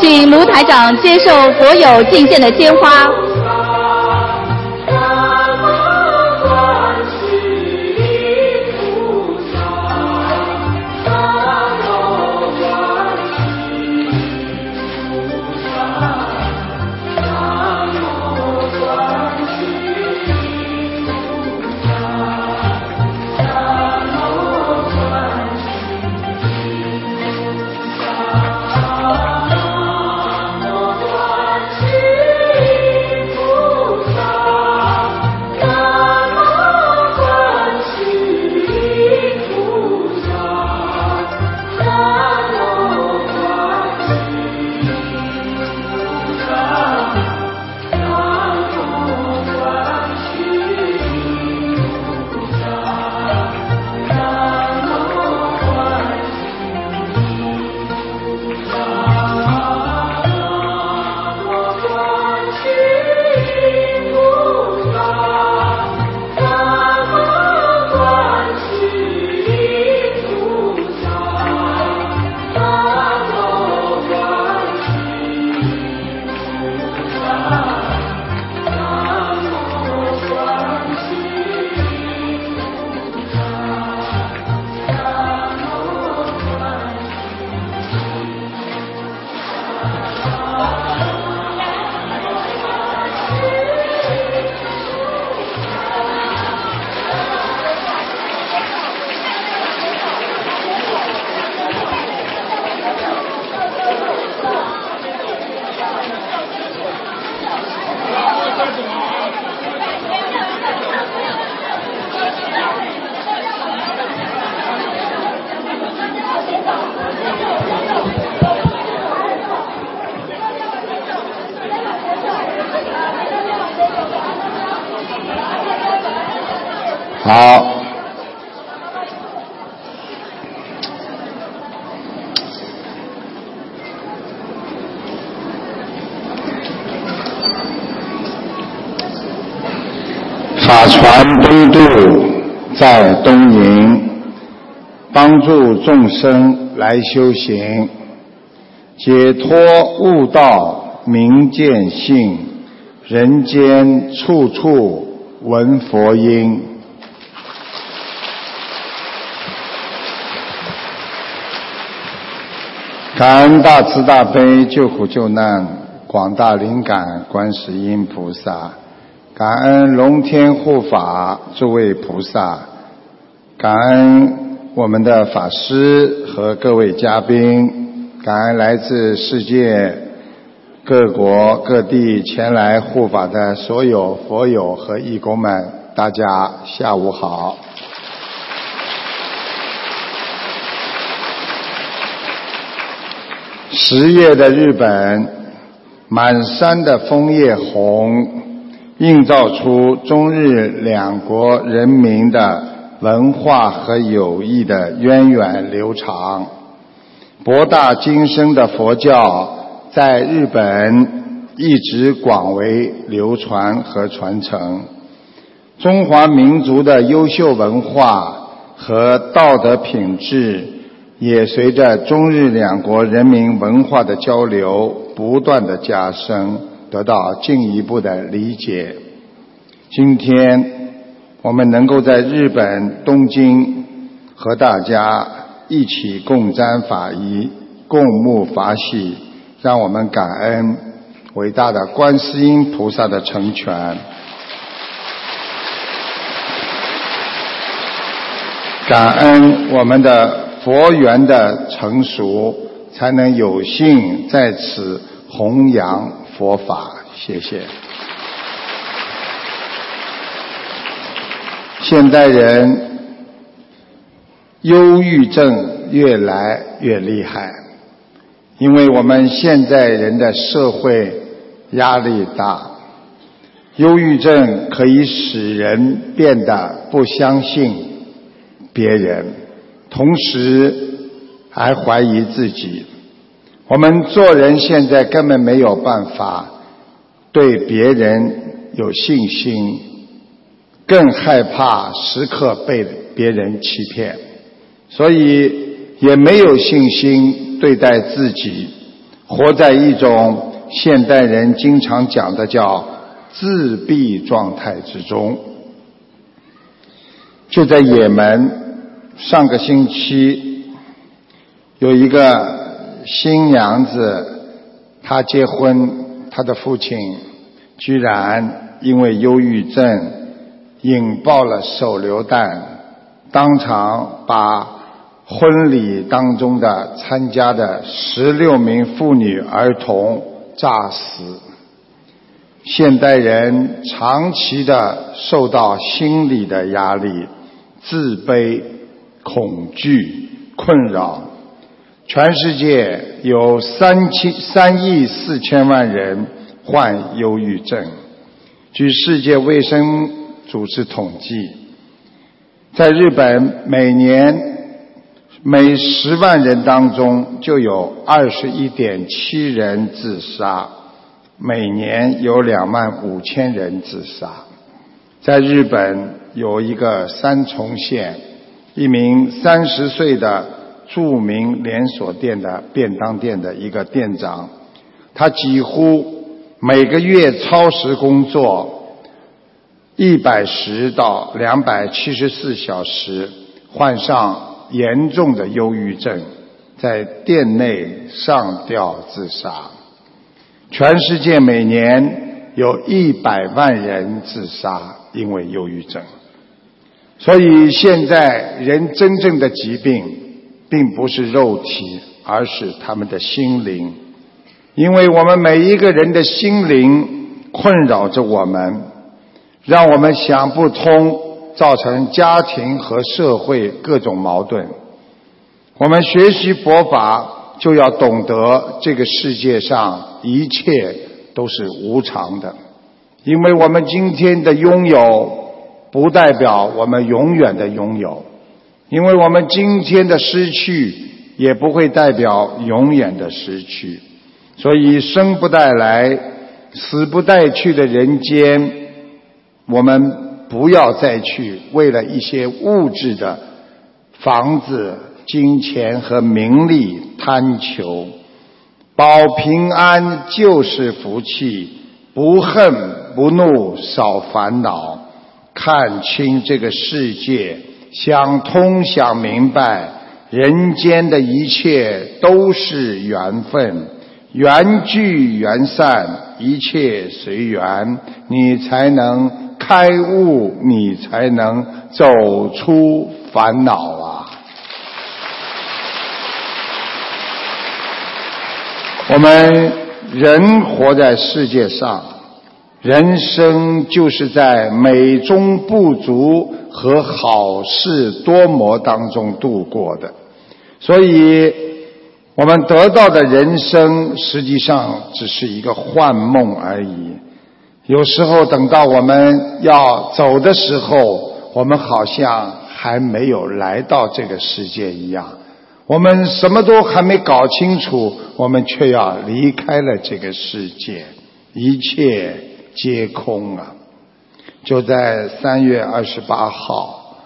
请卢台长接受所有敬献的鲜花。法船东渡在东瀛，帮助众生来修行，解脱悟道明见性，人间处处闻佛音。感恩大慈大悲救苦救难广大灵感观世音菩萨，感恩龙天护法诸位菩萨，感恩我们的法师和各位嘉宾，感恩来自世界各国各地前来护法的所有佛友和义工们，大家下午好。十月的日本，满山的枫叶红，映照出中日两国人民的文化和友谊的源远流长。博大精深的佛教在日本一直广为流传和传承。中华民族的优秀文化和道德品质。也随着中日两国人民文化的交流不断的加深，得到进一步的理解。今天我们能够在日本东京和大家一起共沾法仪、共沐法喜，让我们感恩伟大的观世音菩萨的成全，感恩我们的。佛缘的成熟，才能有幸在此弘扬佛法。谢谢。现代人忧郁症越来越厉害，因为我们现在人的社会压力大，忧郁症可以使人变得不相信别人。同时还怀疑自己，我们做人现在根本没有办法对别人有信心，更害怕时刻被别人欺骗，所以也没有信心对待自己，活在一种现代人经常讲的叫自闭状态之中。就在也门，上个星期有一个新娘子，她结婚，她的父亲居然因为忧郁症引爆了手榴弹，当场把婚礼当中的参加的十六名妇女儿童炸死。现代人长期的受到心理的压力。自卑、恐惧、困扰，全世界有三千三亿四千万人患忧郁症。据世界卫生组织统计，在日本每年每十万人当中就有二十一点七人自杀，每年有两万五千人自杀。在日本有一个三重县，一名三十岁的著名连锁店的便当店的一个店长，他几乎每个月超时工作一百十到两百七十四小时，患上严重的忧郁症，在店内上吊自杀。全世界每年有一百万人自杀。因为忧郁症，所以现在人真正的疾病，并不是肉体，而是他们的心灵。因为我们每一个人的心灵困扰着我们，让我们想不通，造成家庭和社会各种矛盾。我们学习佛法，就要懂得这个世界上一切都是无常的。因为我们今天的拥有，不代表我们永远的拥有；因为我们今天的失去，也不会代表永远的失去。所以，生不带来，死不带去的人间，我们不要再去为了一些物质的房子、金钱和名利贪求。保平安就是福气。不恨不怒少烦恼，看清这个世界，想通想明白，人间的一切都是缘分，缘聚缘散，一切随缘，你才能开悟，你才能走出烦恼啊！我们。人活在世界上，人生就是在美中不足和好事多磨当中度过的。所以，我们得到的人生实际上只是一个幻梦而已。有时候等到我们要走的时候，我们好像还没有来到这个世界一样。我们什么都还没搞清楚，我们却要离开了这个世界，一切皆空啊！就在三月二十八号，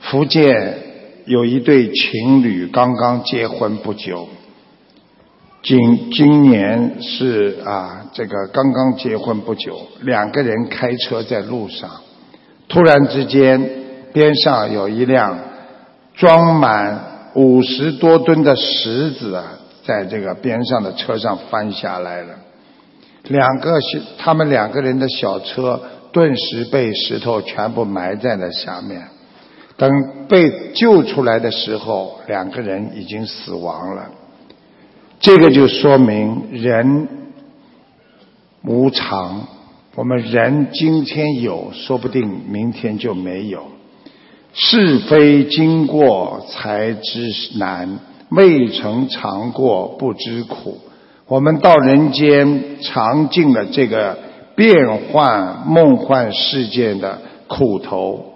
福建有一对情侣刚刚结婚不久，今今年是啊，这个刚刚结婚不久，两个人开车在路上，突然之间边上有一辆装满。五十多吨的石子啊，在这个边上的车上翻下来了，两个小，他们两个人的小车顿时被石头全部埋在了下面。等被救出来的时候，两个人已经死亡了。这个就说明人无常，我们人今天有，说不定明天就没有。是非经过才知难，未曾尝过不知苦。我们到人间尝尽了这个变幻梦幻世界的苦头，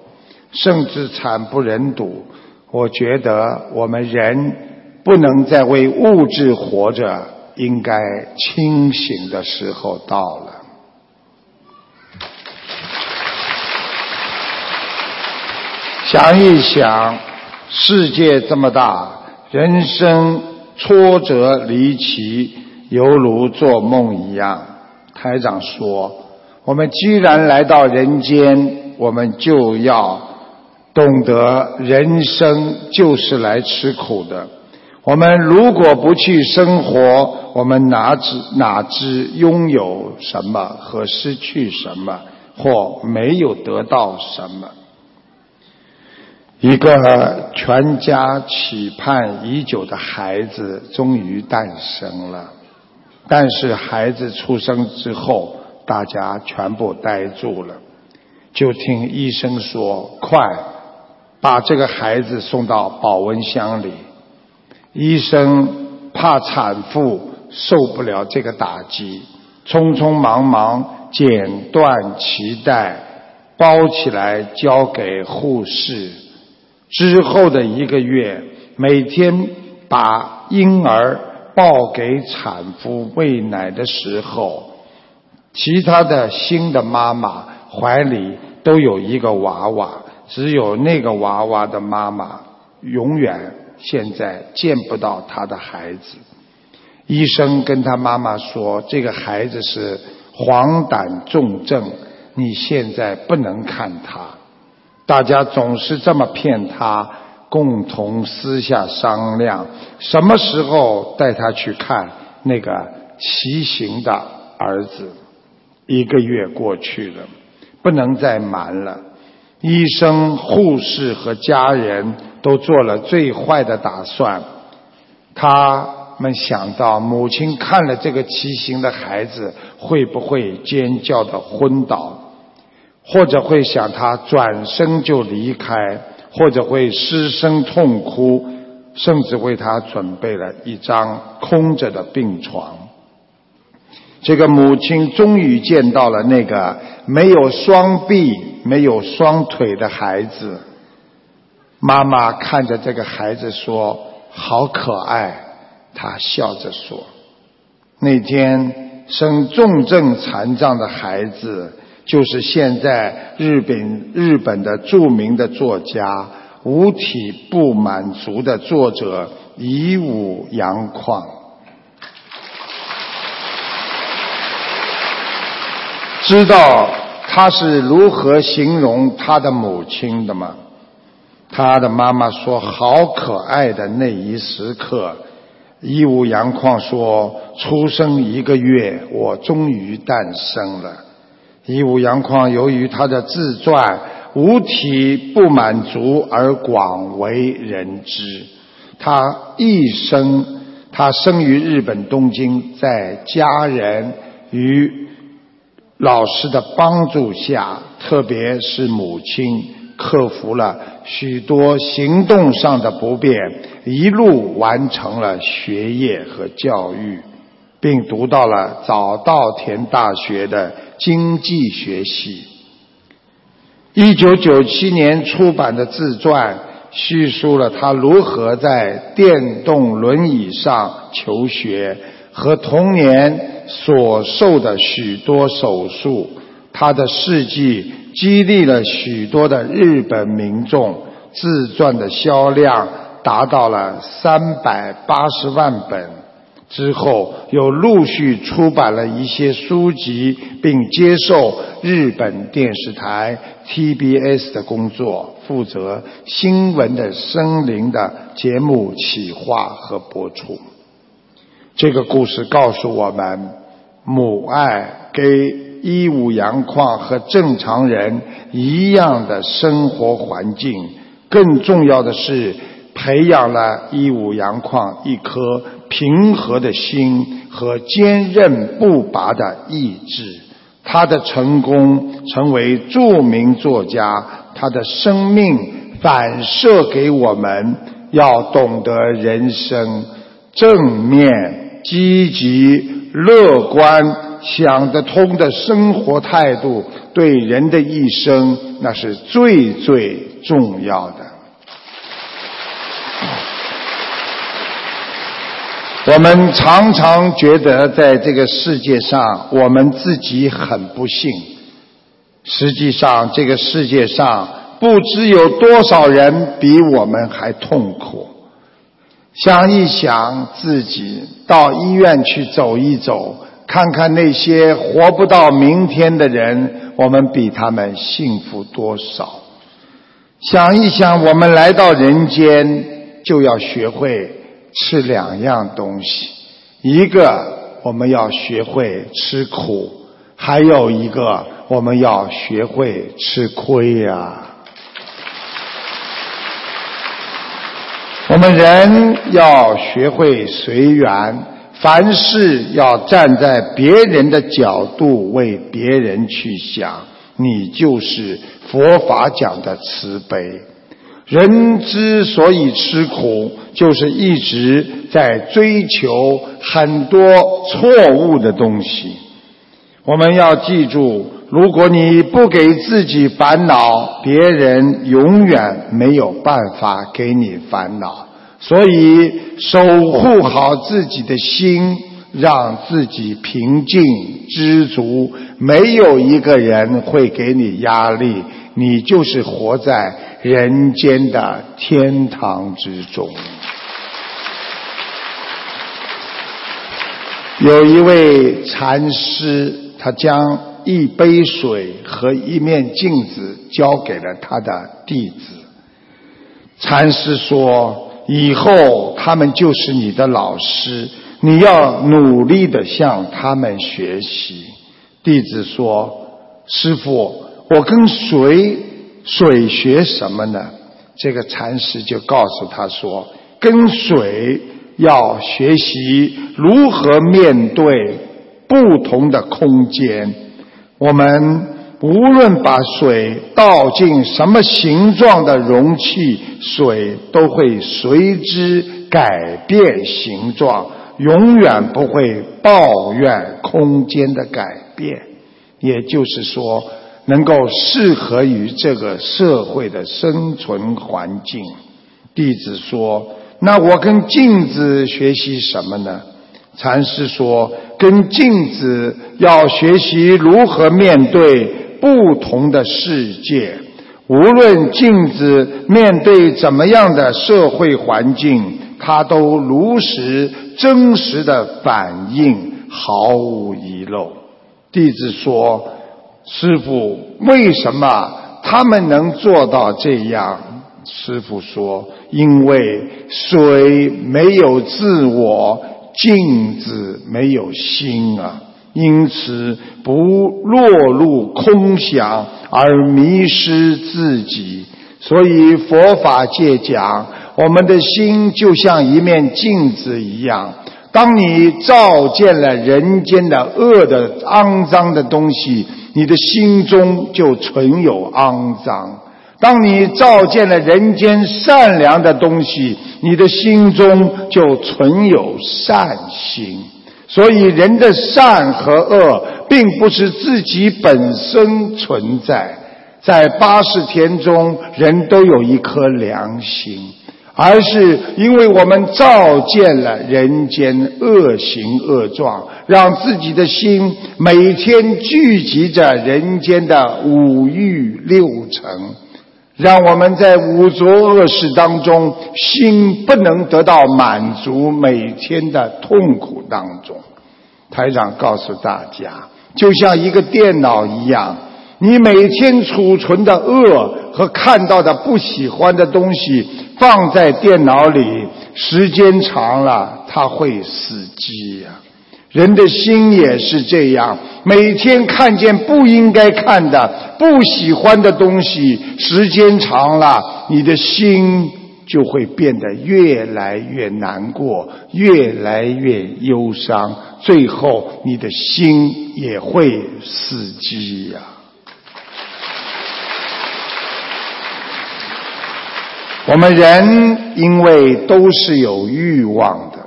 甚至惨不忍睹。我觉得我们人不能再为物质活着，应该清醒的时候到了。想一想，世界这么大，人生挫折离奇，犹如做梦一样。台长说：“我们既然来到人间，我们就要懂得人生就是来吃苦的。我们如果不去生活，我们哪知哪知拥有什么和失去什么，或没有得到什么？”一个全家期盼已久的孩子终于诞生了，但是孩子出生之后，大家全部呆住了。就听医生说：“快把这个孩子送到保温箱里。”医生怕产妇受不了这个打击，匆匆忙忙剪断脐带，包起来交给护士。之后的一个月，每天把婴儿抱给产妇喂奶的时候，其他的新的妈妈怀里都有一个娃娃，只有那个娃娃的妈妈永远现在见不到他的孩子。医生跟他妈妈说：“这个孩子是黄疸重症，你现在不能看他。”大家总是这么骗他，共同私下商量什么时候带他去看那个畸形的儿子。一个月过去了，不能再瞒了。医生、护士和家人都做了最坏的打算。他们想到母亲看了这个畸形的孩子，会不会尖叫的昏倒？或者会想他转身就离开，或者会失声痛哭，甚至为他准备了一张空着的病床。这个母亲终于见到了那个没有双臂、没有双腿的孩子。妈妈看着这个孩子说：“好可爱。”她笑着说：“那天生重症残障的孩子。”就是现在日本日本的著名的作家五体不满足的作者乙武洋匡，知道他是如何形容他的母亲的吗？他的妈妈说：“好可爱的那一时刻。”乙武洋匡说：“出生一个月，我终于诞生了。”一武阳匡由于他的自传无体不满足而广为人知。他一生，他生于日本东京，在家人与老师的帮助下，特别是母亲，克服了许多行动上的不便，一路完成了学业和教育。并读到了早稻田大学的经济学系。一九九七年出版的自传叙述了他如何在电动轮椅上求学和童年所受的许多手术。他的事迹激励了许多的日本民众。自传的销量达到了三百八十万本。之后又陆续出版了一些书籍，并接受日本电视台 TBS 的工作，负责新闻的声灵的节目企划和播出。这个故事告诉我们，母爱给一五阳矿和正常人一样的生活环境，更重要的是。培养了一五阳矿一颗平和的心和坚韧不拔的意志。他的成功成为著名作家，他的生命反射给我们要懂得人生正面、积极、乐观、想得通的生活态度，对人的一生那是最最重要的。我们常常觉得在这个世界上，我们自己很不幸。实际上，这个世界上不知有多少人比我们还痛苦。想一想自己，到医院去走一走，看看那些活不到明天的人，我们比他们幸福多少？想一想，我们来到人间就要学会吃两样东西，一个我们要学会吃苦，还有一个我们要学会吃亏呀。我们人要学会随缘，凡事要站在别人的角度为别人去想，你就是佛法讲的慈悲。人之所以吃苦，就是一直在追求很多错误的东西。我们要记住，如果你不给自己烦恼，别人永远没有办法给你烦恼。所以，守护好自己的心，让自己平静知足。没有一个人会给你压力，你就是活在人间的天堂之中。有一位禅师，他将一杯水和一面镜子交给了他的弟子。禅师说。以后他们就是你的老师，你要努力的向他们学习。弟子说：“师傅，我跟谁水学什么呢？”这个禅师就告诉他说：“跟水要学习如何面对不同的空间。我们。”无论把水倒进什么形状的容器，水都会随之改变形状，永远不会抱怨空间的改变。也就是说，能够适合于这个社会的生存环境。弟子说：“那我跟镜子学习什么呢？”禅师说：“跟镜子要学习如何面对。”不同的世界，无论镜子面对怎么样的社会环境，它都如实真实的反映，毫无遗漏。弟子说：“师傅，为什么他们能做到这样？”师傅说：“因为水没有自我，镜子没有心啊。”因此，不落入空想而迷失自己。所以佛法界讲，我们的心就像一面镜子一样。当你照见了人间的恶的肮脏的东西，你的心中就存有肮脏；当你照见了人间善良的东西，你的心中就存有善心。所以，人的善和恶，并不是自己本身存在，在八十天中，人都有一颗良心，而是因为我们照见了人间恶行恶状，让自己的心每天聚集着人间的五欲六尘。让我们在五浊恶世当中，心不能得到满足，每天的痛苦当中。台长告诉大家，就像一个电脑一样，你每天储存的恶和看到的不喜欢的东西放在电脑里，时间长了，它会死机呀。人的心也是这样，每天看见不应该看的、不喜欢的东西，时间长了，你的心就会变得越来越难过，越来越忧伤，最后你的心也会死机呀。我们人因为都是有欲望的，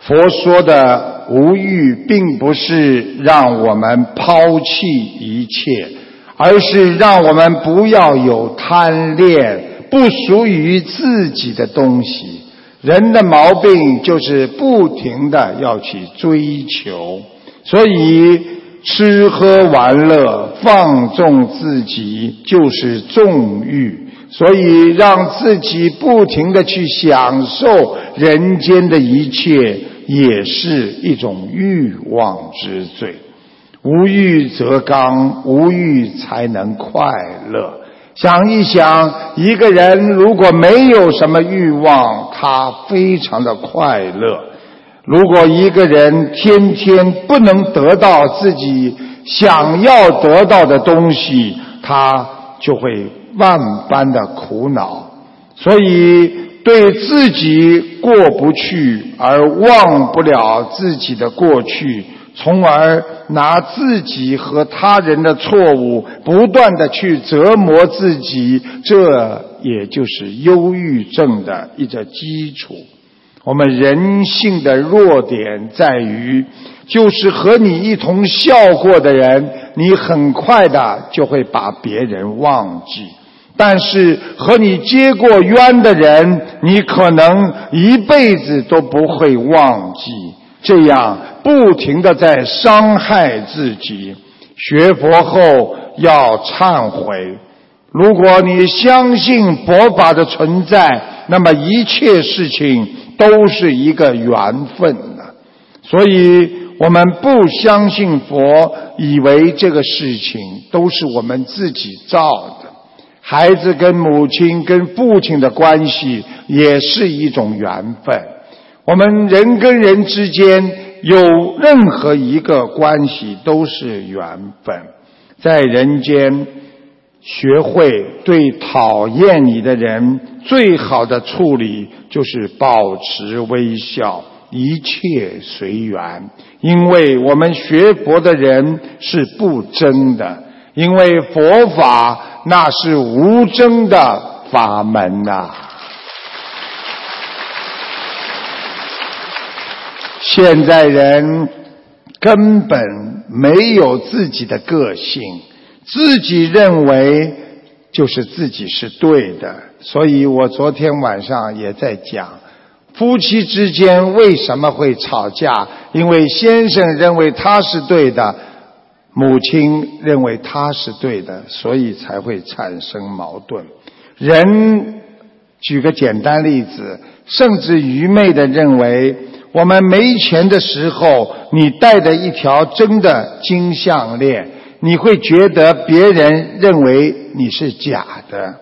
佛说的。无欲并不是让我们抛弃一切，而是让我们不要有贪恋不属于自己的东西。人的毛病就是不停的要去追求，所以吃喝玩乐放纵自己就是纵欲。所以让自己不停的去享受人间的一切，也是一种欲望之罪。无欲则刚，无欲才能快乐。想一想，一个人如果没有什么欲望，他非常的快乐；如果一个人天天不能得到自己想要得到的东西，他就会万般的苦恼。所以，对自己过不去，而忘不了自己的过去。从而拿自己和他人的错误不断的去折磨自己，这也就是忧郁症的一个基础。我们人性的弱点在于，就是和你一同笑过的人，你很快的就会把别人忘记；但是和你结过冤的人，你可能一辈子都不会忘记。这样。不停的在伤害自己，学佛后要忏悔。如果你相信佛法的存在，那么一切事情都是一个缘分的。所以我们不相信佛，以为这个事情都是我们自己造的。孩子跟母亲、跟父亲的关系也是一种缘分。我们人跟人之间。有任何一个关系都是缘分，在人间学会对讨厌你的人最好的处理就是保持微笑，一切随缘。因为我们学佛的人是不争的，因为佛法那是无争的法门呐。现在人根本没有自己的个性，自己认为就是自己是对的。所以我昨天晚上也在讲，夫妻之间为什么会吵架？因为先生认为他是对的，母亲认为他是对的，所以才会产生矛盾。人举个简单例子，甚至愚昧的认为。我们没钱的时候，你戴着一条真的金项链，你会觉得别人认为你是假的；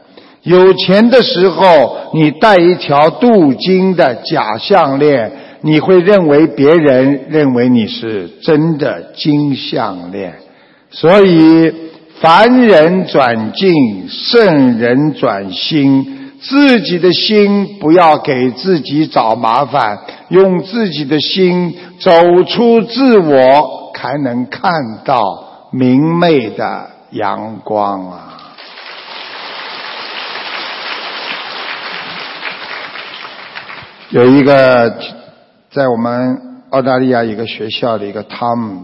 有钱的时候，你戴一条镀金的假项链，你会认为别人认为你是真的金项链。所以，凡人转境，圣人转心。自己的心不要给自己找麻烦，用自己的心走出自我，才能看到明媚的阳光啊！有一个在我们澳大利亚一个学校的一个汤姆，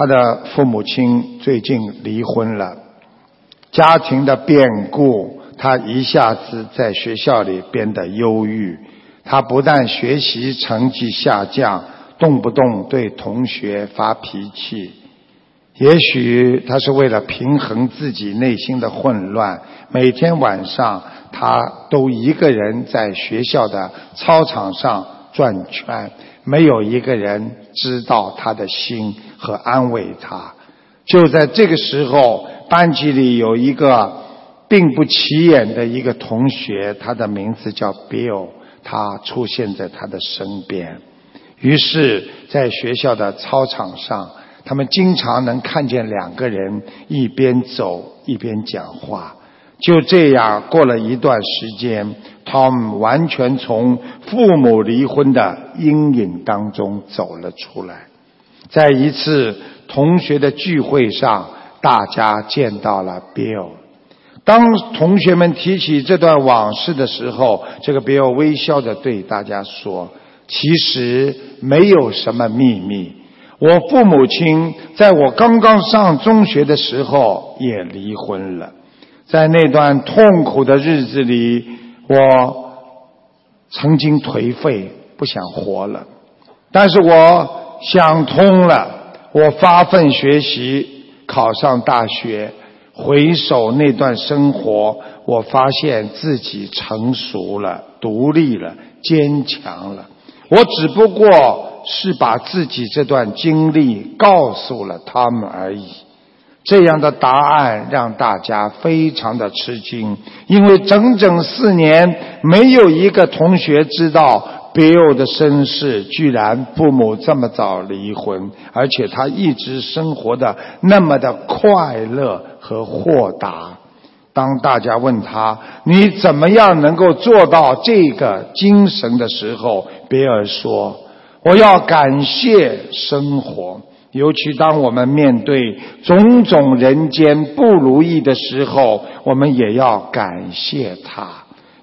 他的父母亲最近离婚了，家庭的变故。他一下子在学校里变得忧郁，他不但学习成绩下降，动不动对同学发脾气。也许他是为了平衡自己内心的混乱，每天晚上他都一个人在学校的操场上转圈，没有一个人知道他的心和安慰他。就在这个时候，班级里有一个。并不起眼的一个同学，他的名字叫 Bill，他出现在他的身边。于是，在学校的操场上，他们经常能看见两个人一边走一边讲话。就这样过了一段时间，Tom 完全从父母离婚的阴影当中走了出来。在一次同学的聚会上，大家见到了 Bill。当同学们提起这段往事的时候，这个比尔微笑着对大家说：“其实没有什么秘密。我父母亲在我刚刚上中学的时候也离婚了。在那段痛苦的日子里，我曾经颓废，不想活了。但是我想通了，我发奋学习，考上大学。”回首那段生活，我发现自己成熟了、独立了、坚强了。我只不过是把自己这段经历告诉了他们而已。这样的答案让大家非常的吃惊，因为整整四年没有一个同学知道比尔的身世，居然父母这么早离婚，而且他一直生活的那么的快乐和豁达。当大家问他你怎么样能够做到这个精神的时候，比尔说：“我要感谢生活。”尤其当我们面对种种人间不如意的时候，我们也要感谢他，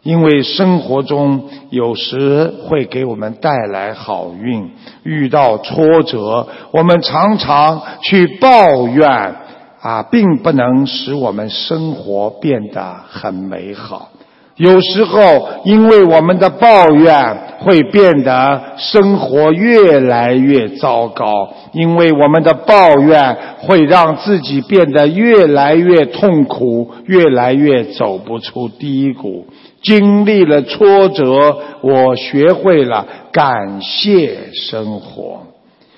因为生活中有时会给我们带来好运。遇到挫折，我们常常去抱怨，啊，并不能使我们生活变得很美好。有时候，因为我们的抱怨，会变得生活越来越糟糕；因为我们的抱怨，会让自己变得越来越痛苦，越来越走不出低谷。经历了挫折，我学会了感谢生活，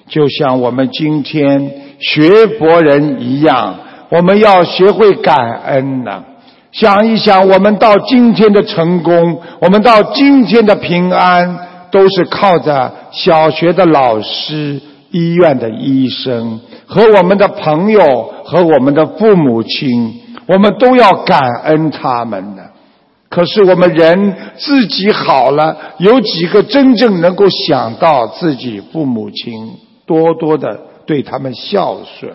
就像我们今天学佛人一样，我们要学会感恩呢。想一想，我们到今天的成功，我们到今天的平安，都是靠着小学的老师、医院的医生和我们的朋友和我们的父母亲，我们都要感恩他们的。可是我们人自己好了，有几个真正能够想到自己父母亲，多多的对他们孝顺？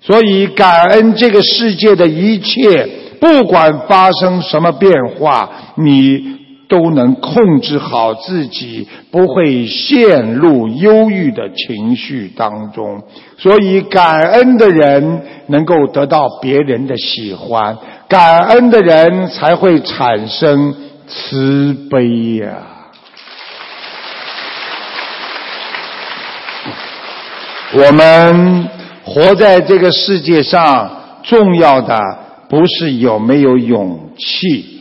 所以感恩这个世界的一切。不管发生什么变化，你都能控制好自己，不会陷入忧郁的情绪当中。所以，感恩的人能够得到别人的喜欢，感恩的人才会产生慈悲呀。我们活在这个世界上，重要的。不是有没有勇气？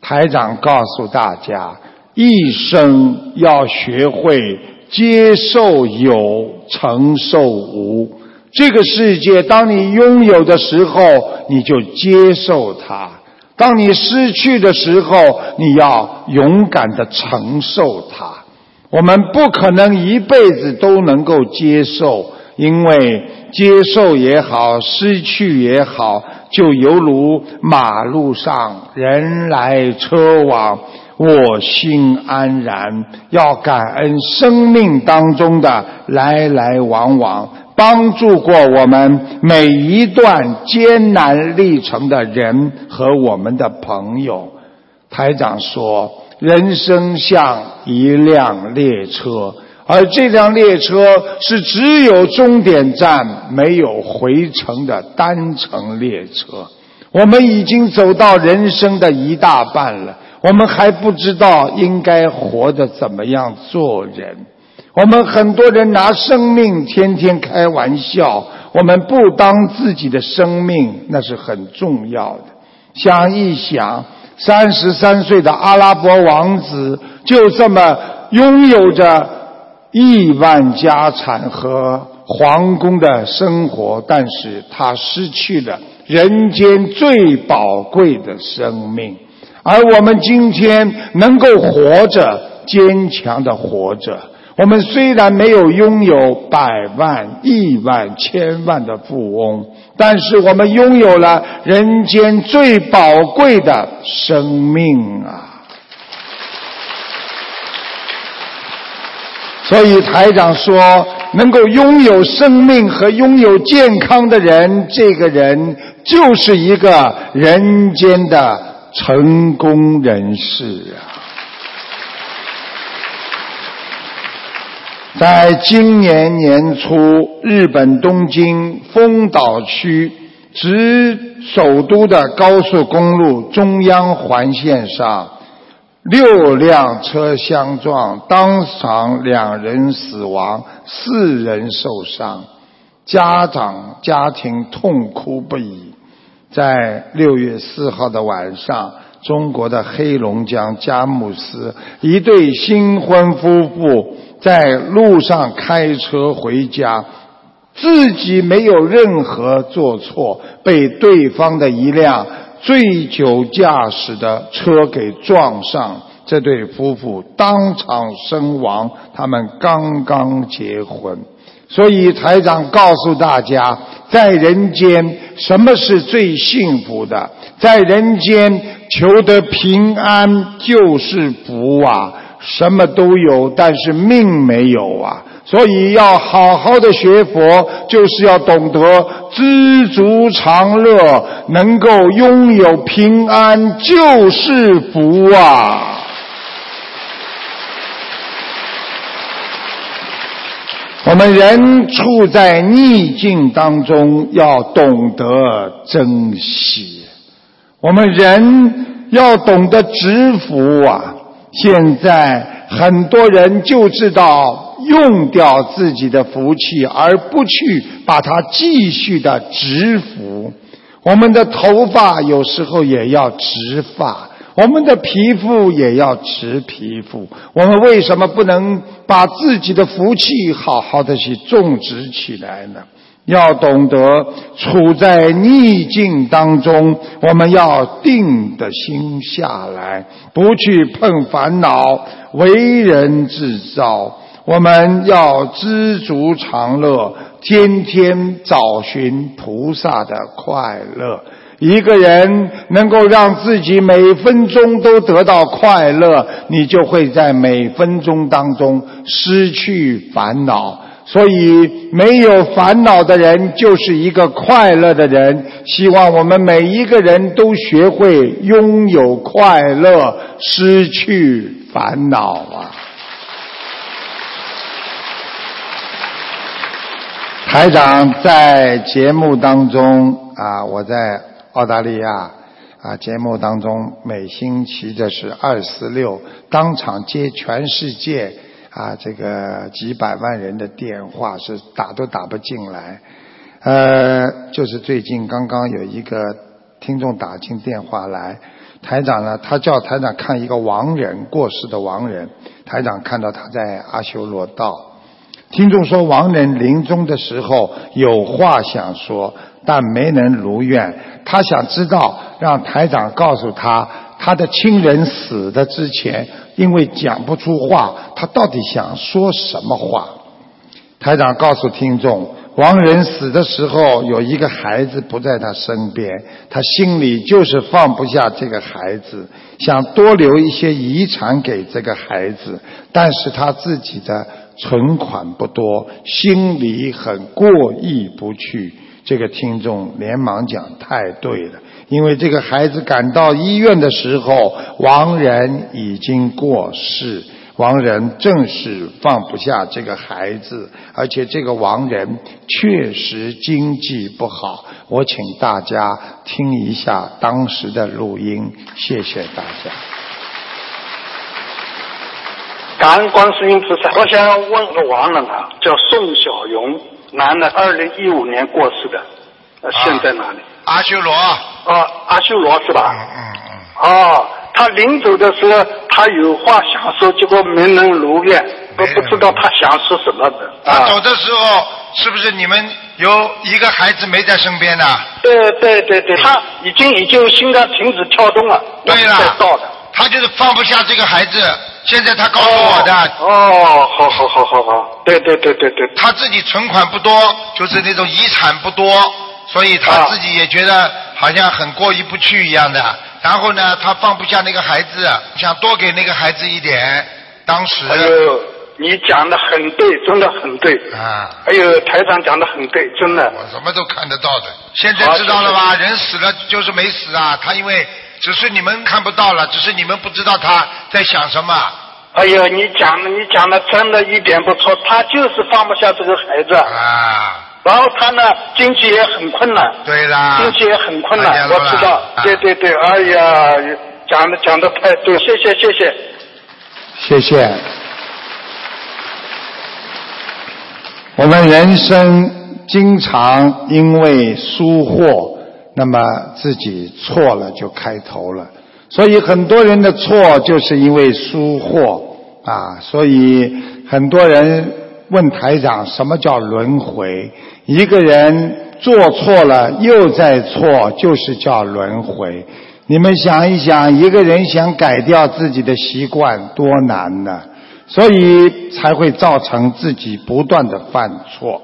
台长告诉大家，一生要学会接受有，承受无。这个世界，当你拥有的时候，你就接受它；当你失去的时候，你要勇敢的承受它。我们不可能一辈子都能够接受，因为接受也好，失去也好。就犹如马路上人来车往，我心安然。要感恩生命当中的来来往往，帮助过我们每一段艰难历程的人和我们的朋友。台长说，人生像一辆列车。而这辆列车是只有终点站没有回程的单程列车。我们已经走到人生的一大半了，我们还不知道应该活得怎么样做人。我们很多人拿生命天天开玩笑，我们不当自己的生命那是很重要的。想一想，三十三岁的阿拉伯王子就这么拥有着。亿万家产和皇宫的生活，但是他失去了人间最宝贵的生命。而我们今天能够活着，坚强的活着。我们虽然没有拥有百万、亿万、千万的富翁，但是我们拥有了人间最宝贵的生命啊！所以台长说，能够拥有生命和拥有健康的人，这个人就是一个人间的成功人士啊！在今年年初，日本东京丰岛区直首都的高速公路中央环线上。六辆车相撞，当场两人死亡，四人受伤，家长家庭痛哭不已。在六月四号的晚上，中国的黑龙江佳木斯一对新婚夫妇在路上开车回家，自己没有任何做错，被对方的一辆醉酒驾驶的车给撞上。这对夫妇当场身亡，他们刚刚结婚，所以台长告诉大家，在人间什么是最幸福的？在人间求得平安就是福啊！什么都有，但是命没有啊！所以要好好的学佛，就是要懂得知足常乐，能够拥有平安就是福啊！我们人处在逆境当中，要懂得珍惜。我们人要懂得知福啊！现在很多人就知道用掉自己的福气，而不去把它继续的植福。我们的头发有时候也要植发。我们的皮肤也要植皮肤，我们为什么不能把自己的福气好好的去种植起来呢？要懂得处在逆境当中，我们要定的心下来，不去碰烦恼，为人自招。我们要知足常乐，天天找寻菩萨的快乐。一个人能够让自己每分钟都得到快乐，你就会在每分钟当中失去烦恼。所以，没有烦恼的人就是一个快乐的人。希望我们每一个人都学会拥有快乐，失去烦恼啊！台长在节目当中啊，我在。澳大利亚啊，节目当中每星期的是二四六，当场接全世界啊这个几百万人的电话，是打都打不进来。呃，就是最近刚刚有一个听众打进电话来，台长呢，他叫台长看一个亡人过世的亡人，台长看到他在阿修罗道。听众说亡人临终的时候有话想说。但没能如愿，他想知道，让台长告诉他，他的亲人死的之前，因为讲不出话，他到底想说什么话？台长告诉听众，亡人死的时候有一个孩子不在他身边，他心里就是放不下这个孩子，想多留一些遗产给这个孩子，但是他自己的存款不多，心里很过意不去。这个听众连忙讲：“太对了，因为这个孩子赶到医院的时候，亡人已经过世，亡人正是放不下这个孩子，而且这个亡人确实经济不好。我请大家听一下当时的录音，谢谢大家。感恩观世音菩萨，我想问个亡人啊，叫宋小荣。男的，二零一五年过世的，呃，现在哪里？阿修罗。啊，阿修罗是吧？嗯嗯嗯。哦，他临走的时候，他有话想说，结果没能如愿，都不知道他想说什么的。他走的时候，是不是你们有一个孩子没在身边呢？对对对对，他已经已经心脏停止跳动了。对了。到的。他就是放不下这个孩子。现在他告诉我的哦，好好好好好，对对对对对，他自己存款不多，就是那种遗产不多，所以他自己也觉得好像很过意不去一样的。然后呢，他放不下那个孩子，想多给那个孩子一点。当时，哎呦，你讲的很对，真的很对啊！哎呦，台长讲的很对，真的。我什么都看得到的。现在知道了吧？人死了就是没死啊，他因为。只是你们看不到了，只是你们不知道他在想什么。哎呦，你讲的，你讲的真的一点不错，他就是放不下这个孩子。啊。然后他呢，经济也很困难。对啦。经济也很困难，我知道。对对对，哎呀，讲的讲的太对，谢谢谢谢。谢谢。我们人生经常因为疏忽。那么自己错了就开头了。所以很多人的错就是因为疏忽啊，所以很多人问台长什么叫轮回？一个人做错了又在错，就是叫轮回。你们想一想，一个人想改掉自己的习惯多难呢？所以才会造成自己不断的犯错。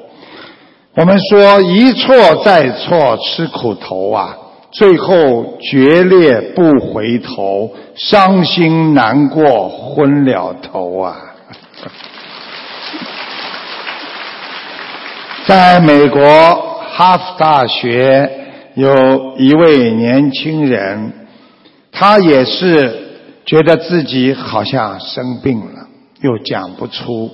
我们说一错再错，吃苦头啊！最后决裂不回头，伤心难过昏了头啊！在美国哈佛大学有一位年轻人，他也是觉得自己好像生病了，又讲不出，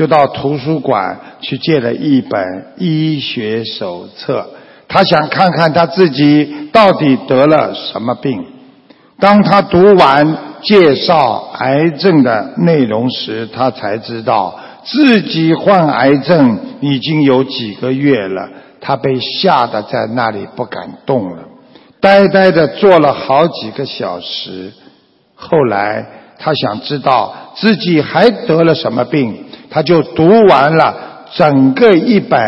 就到图书馆去借了一本医学手册。他想看看他自己到底得了什么病。当他读完介绍癌症的内容时，他才知道自己患癌症已经有几个月了。他被吓得在那里不敢动了，呆呆的坐了好几个小时。后来他想知道自己还得了什么病，他就读完了整个一本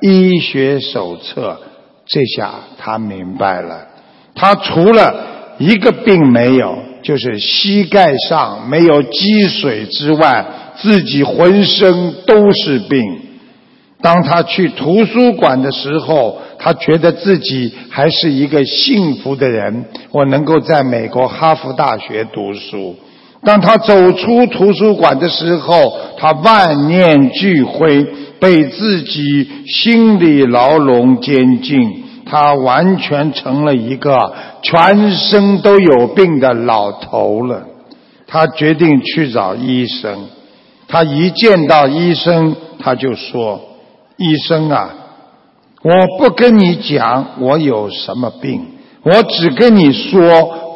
医学手册。这下他明白了，他除了一个病没有，就是膝盖上没有积水之外，自己浑身都是病。当他去图书馆的时候，他觉得自己还是一个幸福的人，我能够在美国哈佛大学读书。当他走出图书馆的时候，他万念俱灰。被自己心理牢笼监禁，他完全成了一个全身都有病的老头了。他决定去找医生。他一见到医生，他就说：“医生啊，我不跟你讲我有什么病，我只跟你说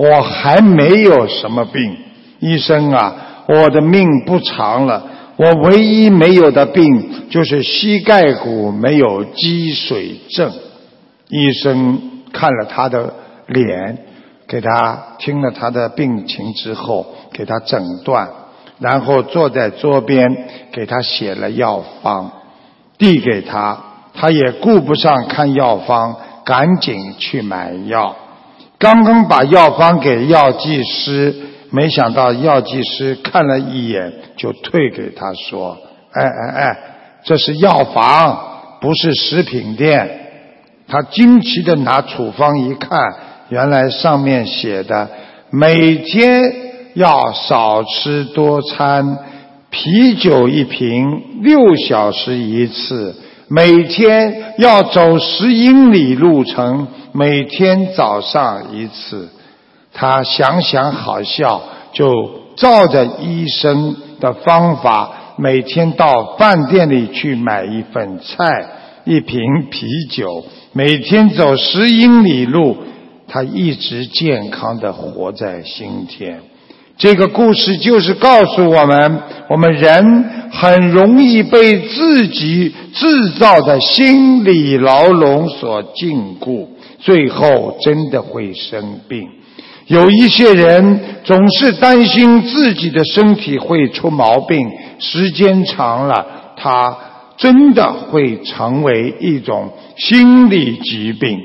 我还没有什么病。医生啊，我的命不长了。”我唯一没有的病就是膝盖骨没有积水症。医生看了他的脸，给他听了他的病情之后，给他诊断，然后坐在桌边给他写了药方，递给他，他也顾不上看药方，赶紧去买药。刚刚把药方给药剂师。没想到药剂师看了一眼，就退给他说：“哎哎哎，这是药房，不是食品店。”他惊奇的拿处方一看，原来上面写的：每天要少吃多餐，啤酒一瓶，六小时一次，每天要走十英里路程，每天早上一次。他想想好笑，就照着医生的方法，每天到饭店里去买一份菜、一瓶啤酒，每天走十英里路，他一直健康的活在今天。这个故事就是告诉我们：我们人很容易被自己制造的心理牢笼所禁锢，最后真的会生病。有一些人总是担心自己的身体会出毛病，时间长了，他真的会成为一种心理疾病。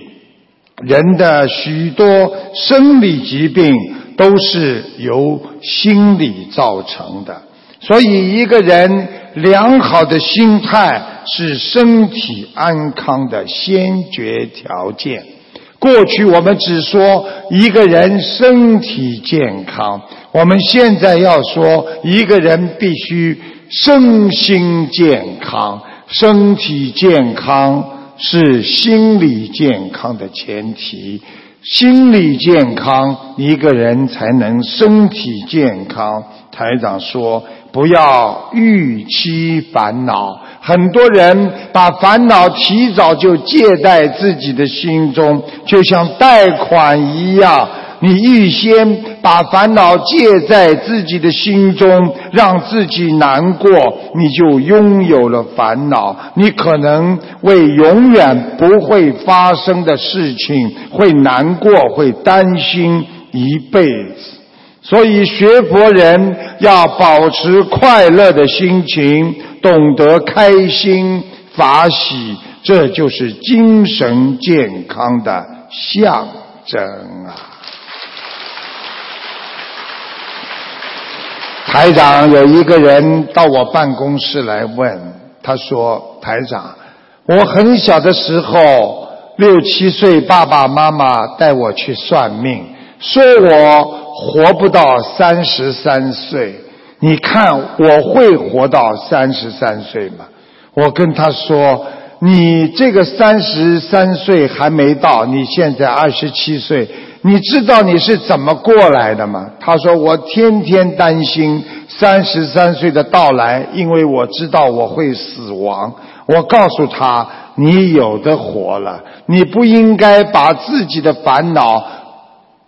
人的许多生理疾病都是由心理造成的，所以一个人良好的心态是身体安康的先决条件。过去我们只说一个人身体健康，我们现在要说一个人必须身心健康。身体健康是心理健康的前提，心理健康一个人才能身体健康。台长说。不要预期烦恼，很多人把烦恼提早就借在自己的心中，就像贷款一样，你预先把烦恼借在自己的心中，让自己难过，你就拥有了烦恼。你可能为永远不会发生的事情会难过，会担心一辈子。所以学佛人要保持快乐的心情，懂得开心法喜，这就是精神健康的象征啊！台长有一个人到我办公室来问，他说：“台长，我很小的时候，六七岁，爸爸妈妈带我去算命，说我。”活不到三十三岁，你看我会活到三十三岁吗？我跟他说：“你这个三十三岁还没到，你现在二十七岁，你知道你是怎么过来的吗？”他说：“我天天担心三十三岁的到来，因为我知道我会死亡。”我告诉他：“你有的活了，你不应该把自己的烦恼。”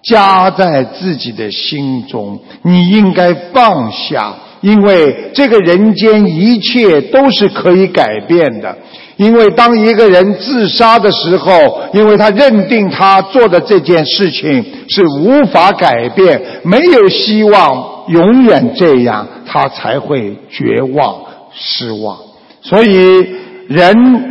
加在自己的心中，你应该放下，因为这个人间一切都是可以改变的。因为当一个人自杀的时候，因为他认定他做的这件事情是无法改变，没有希望永远这样，他才会绝望、失望。所以人。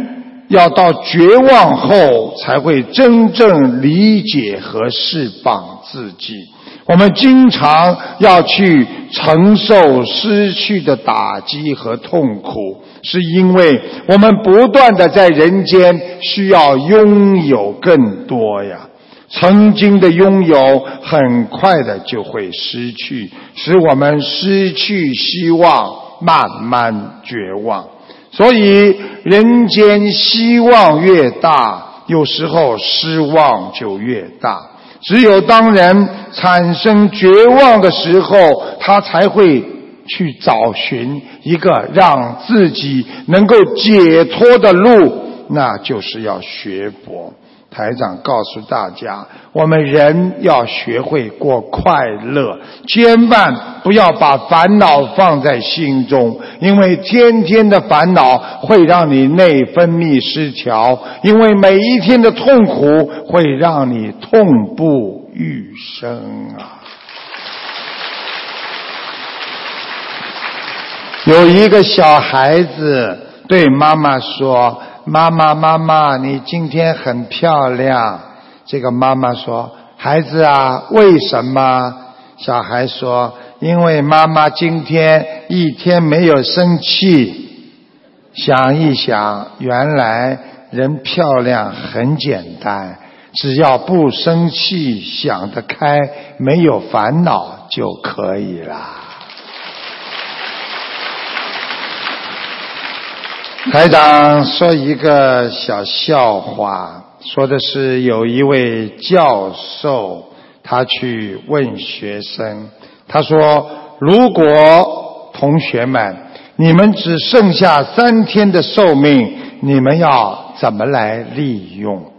要到绝望后，才会真正理解和释放自己。我们经常要去承受失去的打击和痛苦，是因为我们不断的在人间需要拥有更多呀。曾经的拥有，很快的就会失去，使我们失去希望，慢慢绝望。所以，人间希望越大，有时候失望就越大。只有当人产生绝望的时候，他才会去找寻一个让自己能够解脱的路，那就是要学佛。台长告诉大家，我们人要学会过快乐，千万不要把烦恼放在心中，因为天天的烦恼会让你内分泌失调，因为每一天的痛苦会让你痛不欲生啊！有一个小孩子对妈妈说。妈妈，妈妈，你今天很漂亮。这个妈妈说：“孩子啊，为什么？”小孩说：“因为妈妈今天一天没有生气。”想一想，原来人漂亮很简单，只要不生气，想得开，没有烦恼就可以了。台长说一个小笑话，说的是有一位教授，他去问学生，他说：“如果同学们，你们只剩下三天的寿命，你们要怎么来利用？”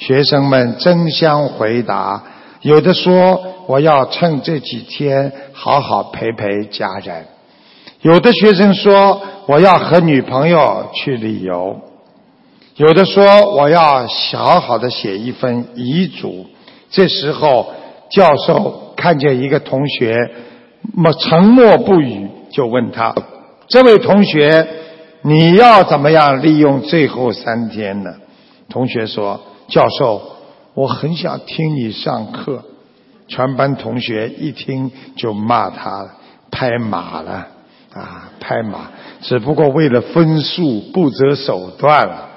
学生们争相回答，有的说：“我要趁这几天好好陪陪家人。”有的学生说我要和女朋友去旅游，有的说我要好好的写一份遗嘱。这时候教授看见一个同学默沉默不语，就问他：“这位同学，你要怎么样利用最后三天呢？”同学说：“教授，我很想听你上课。”全班同学一听就骂他拍马了。啊，拍马，只不过为了分数不择手段了。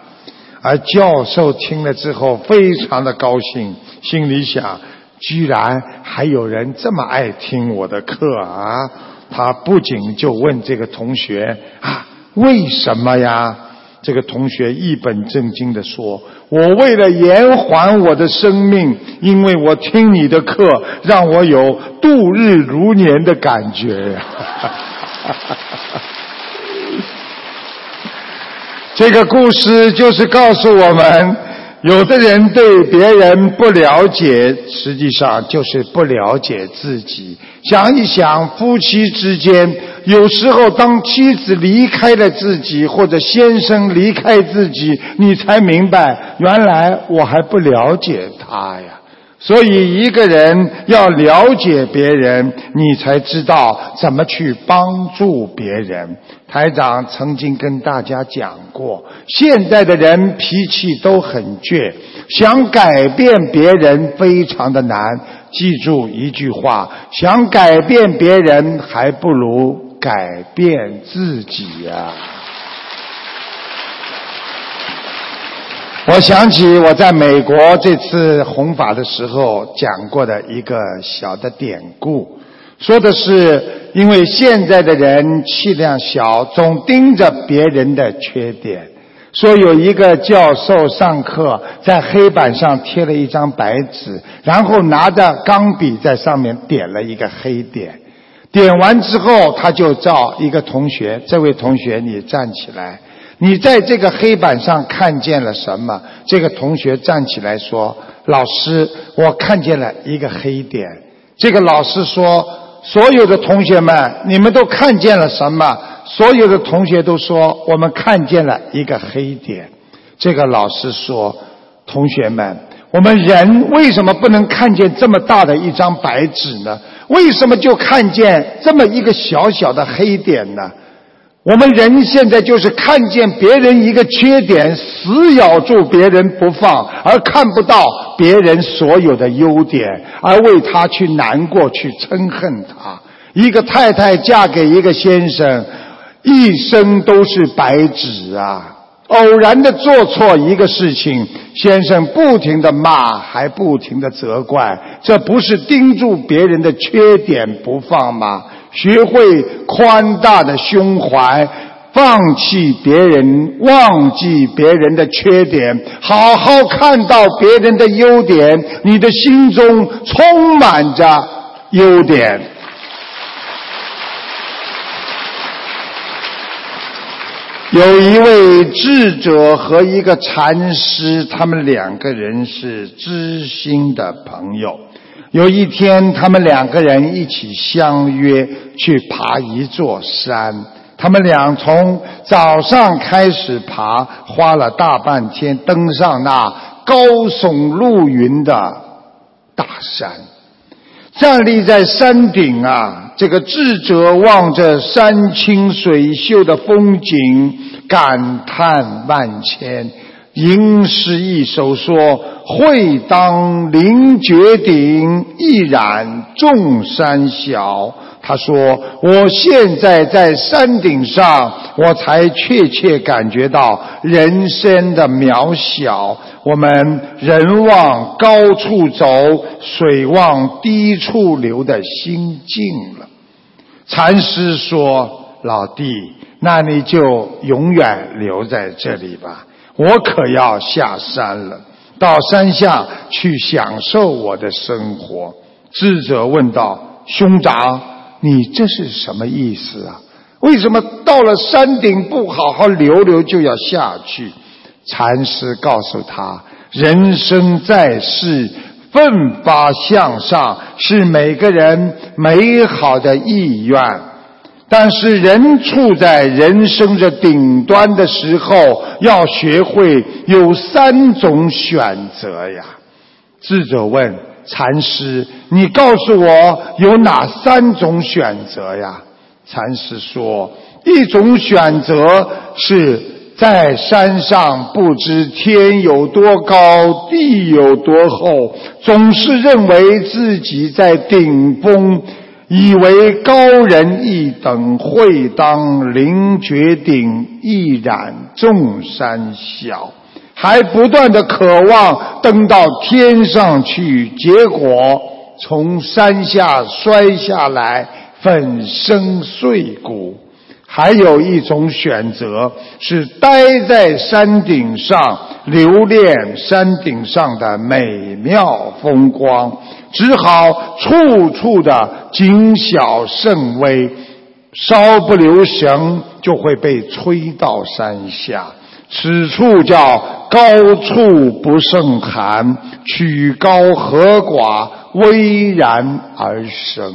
而教授听了之后非常的高兴，心里想：居然还有人这么爱听我的课啊！他不仅就问这个同学啊，为什么呀？这个同学一本正经的说：“我为了延缓我的生命，因为我听你的课，让我有度日如年的感觉呀。” 这个故事就是告诉我们，有的人对别人不了解，实际上就是不了解自己。想一想，夫妻之间，有时候当妻子离开了自己，或者先生离开自己，你才明白，原来我还不了解他呀。所以，一个人要了解别人，你才知道怎么去帮助别人。台长曾经跟大家讲过，现在的人脾气都很倔，想改变别人非常的难。记住一句话：想改变别人，还不如改变自己呀。我想起我在美国这次弘法的时候讲过的一个小的典故，说的是因为现在的人气量小，总盯着别人的缺点。说有一个教授上课，在黑板上贴了一张白纸，然后拿着钢笔在上面点了一个黑点。点完之后，他就叫一个同学：“这位同学，你站起来。”你在这个黑板上看见了什么？这个同学站起来说：“老师，我看见了一个黑点。”这个老师说：“所有的同学们，你们都看见了什么？”所有的同学都说：“我们看见了一个黑点。”这个老师说：“同学们，我们人为什么不能看见这么大的一张白纸呢？为什么就看见这么一个小小的黑点呢？”我们人现在就是看见别人一个缺点，死咬住别人不放，而看不到别人所有的优点，而为他去难过、去憎恨他。一个太太嫁给一个先生，一生都是白纸啊！偶然的做错一个事情，先生不停的骂，还不停的责怪，这不是盯住别人的缺点不放吗？学会宽大的胸怀，放弃别人，忘记别人的缺点，好好看到别人的优点，你的心中充满着优点。有一位智者和一个禅师，他们两个人是知心的朋友。有一天，他们两个人一起相约去爬一座山。他们俩从早上开始爬，花了大半天登上那高耸入云的大山。站立在山顶啊，这个智者望着山清水秀的风景，感叹万千。吟诗一首说：“会当凌绝顶，一览众山小。”他说：“我现在在山顶上，我才确切感觉到人生的渺小。我们人往高处走，水往低处流的心境了。”禅师说：“老弟，那你就永远留在这里吧。”我可要下山了，到山下去享受我的生活。智者问道：“兄长，你这是什么意思啊？为什么到了山顶不好好留留就要下去？”禅师告诉他：“人生在世，奋发向上是每个人美好的意愿。”但是人处在人生的顶端的时候，要学会有三种选择呀。智者问禅师：“你告诉我有哪三种选择呀？”禅师说：“一种选择是在山上不知天有多高，地有多厚，总是认为自己在顶峰。”以为高人一等，会当凌绝顶，一览众山小，还不断的渴望登到天上去，结果从山下摔下来，粉身碎骨。还有一种选择是待在山顶上，留恋山顶上的美妙风光，只好处处的谨小慎微，稍不留神就会被吹到山下。此处叫高处不胜寒，曲高和寡，巍然而生。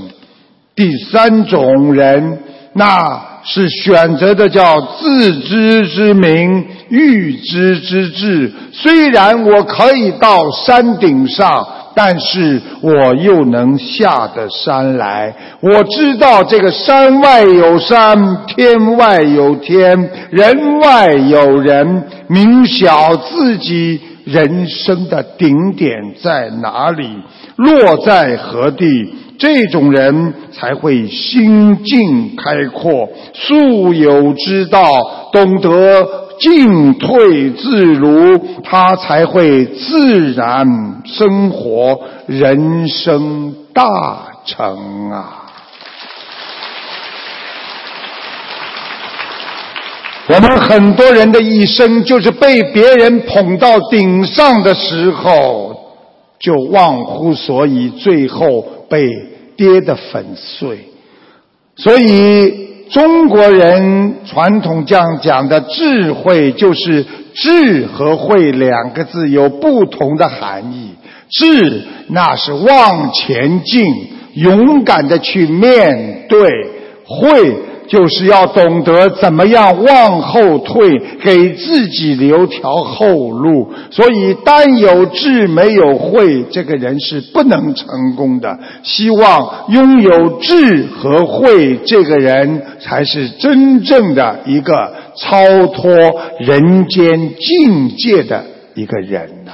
第三种人，那是选择的叫自知之明，欲知之智。虽然我可以到山顶上。但是我又能下得山来，我知道这个山外有山，天外有天，人外有人，明晓自己人生的顶点在哪里，落在何地，这种人才会心境开阔，素有之道，懂得。进退自如，他才会自然生活，人生大成啊！我们很多人的一生，就是被别人捧到顶上的时候，就忘乎所以，最后被跌得粉碎。所以。中国人传统这样讲的智慧，就是“智”和“慧”两个字有不同的含义。智，那是往前进，勇敢的去面对；慧。就是要懂得怎么样往后退，给自己留条后路。所以，单有智没有慧，这个人是不能成功的。希望拥有智和慧，这个人才是真正的一个超脱人间境界的一个人呐。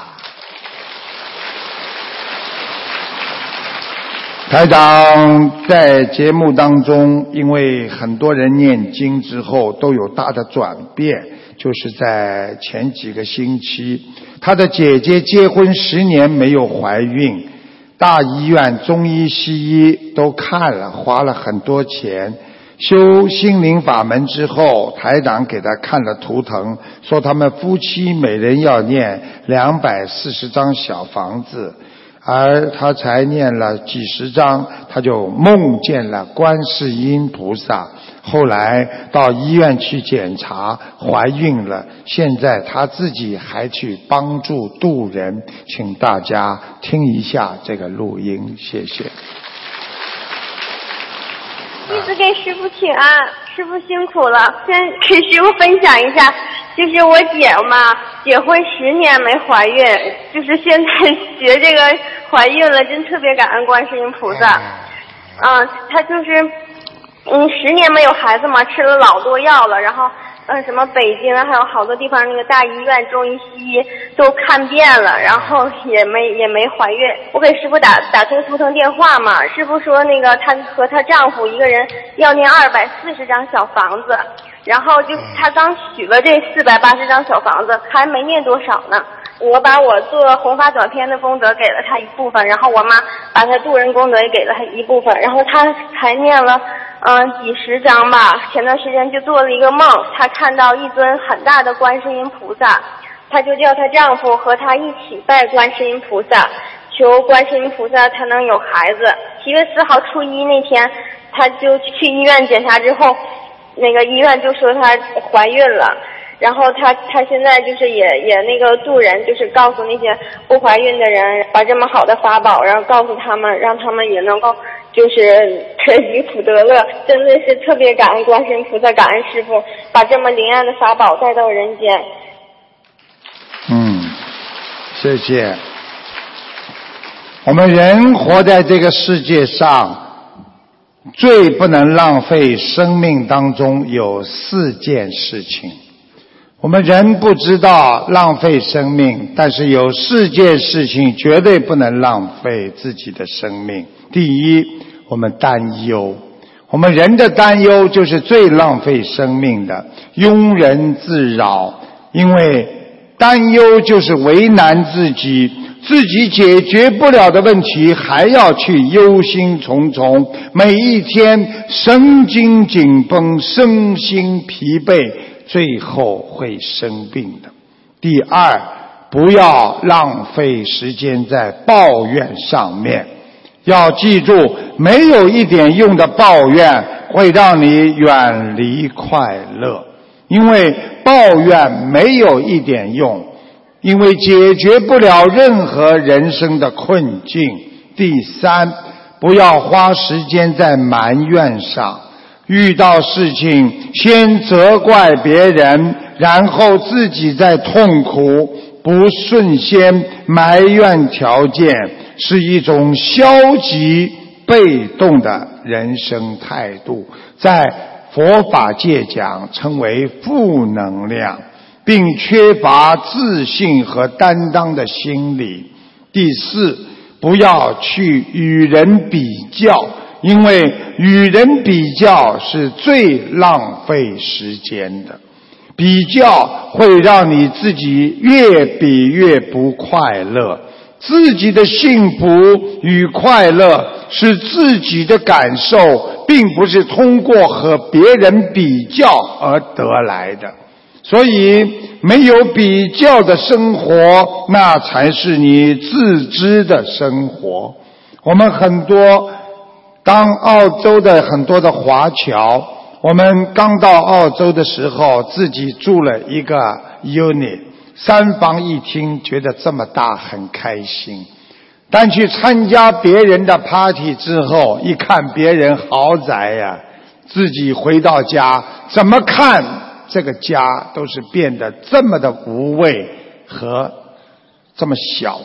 台长在节目当中，因为很多人念经之后都有大的转变，就是在前几个星期，他的姐姐结婚十年没有怀孕，大医院中医西医都看了，花了很多钱，修心灵法门之后，台长给他看了图腾，说他们夫妻每人要念两百四十张小房子。而他才念了几十章，他就梦见了观世音菩萨。后来到医院去检查，怀孕了。现在他自己还去帮助渡人，请大家听一下这个录音，谢谢。一直给师傅请安，师傅辛苦了。先给师傅分享一下，就是我姐嘛，结婚十年没怀孕，就是现在学这个怀孕了，真特别感恩观世音菩萨。嗯，她就是嗯十年没有孩子嘛，吃了老多药了，然后。嗯，什么北京还有好多地方那个大医院中医西医都看遍了，然后也没也没怀孕。我给师傅打打通图腾电话嘛，师傅说那个她和她丈夫一个人要念二百四十张小房子，然后就她刚许了这四百八十张小房子，还没念多少呢。我把我做弘法短片的功德给了他一部分，然后我妈把她渡人功德也给了他一部分，然后她才念了嗯几十章吧。前段时间就做了一个梦，她看到一尊很大的观世音菩萨，她就叫她丈夫和她一起拜观世音菩萨，求观世音菩萨她能有孩子。七月四号初一那天，她就去医院检查之后，那个医院就说她怀孕了。然后他他现在就是也也那个渡人，就是告诉那些不怀孕的人，把这么好的法宝，然后告诉他们，让他们也能够就是可以福得乐。真的是特别感恩观世音菩萨，感恩师傅，把这么灵验的法宝带到人间。嗯，谢谢。我们人活在这个世界上，最不能浪费生命当中有四件事情。我们人不知道浪费生命，但是有四件事情绝对不能浪费自己的生命。第一，我们担忧，我们人的担忧就是最浪费生命的，庸人自扰。因为担忧就是为难自己，自己解决不了的问题还要去忧心忡忡，每一天神经紧绷，身心疲惫。最后会生病的。第二，不要浪费时间在抱怨上面。要记住，没有一点用的抱怨会让你远离快乐。因为抱怨没有一点用，因为解决不了任何人生的困境。第三，不要花时间在埋怨上，遇到事情先责怪别人，然后自己再痛苦，不顺先埋怨条件，是一种消极被动的人生态度，在佛法界讲称为负能量，并缺乏自信和担当的心理。第四，不要去与人比较，因为与人比较是最浪费时间的。比较会让你自己越比越不快乐，自己的幸福与快乐是自己的感受，并不是通过和别人比较而得来的。所以，没有比较的生活，那才是你自知的生活。我们很多当澳洲的很多的华侨，我们刚到澳洲的时候，自己住了一个 unit，三房一厅，觉得这么大很开心。但去参加别人的 party 之后，一看别人豪宅呀，自己回到家怎么看这个家都是变得这么的无味和这么小。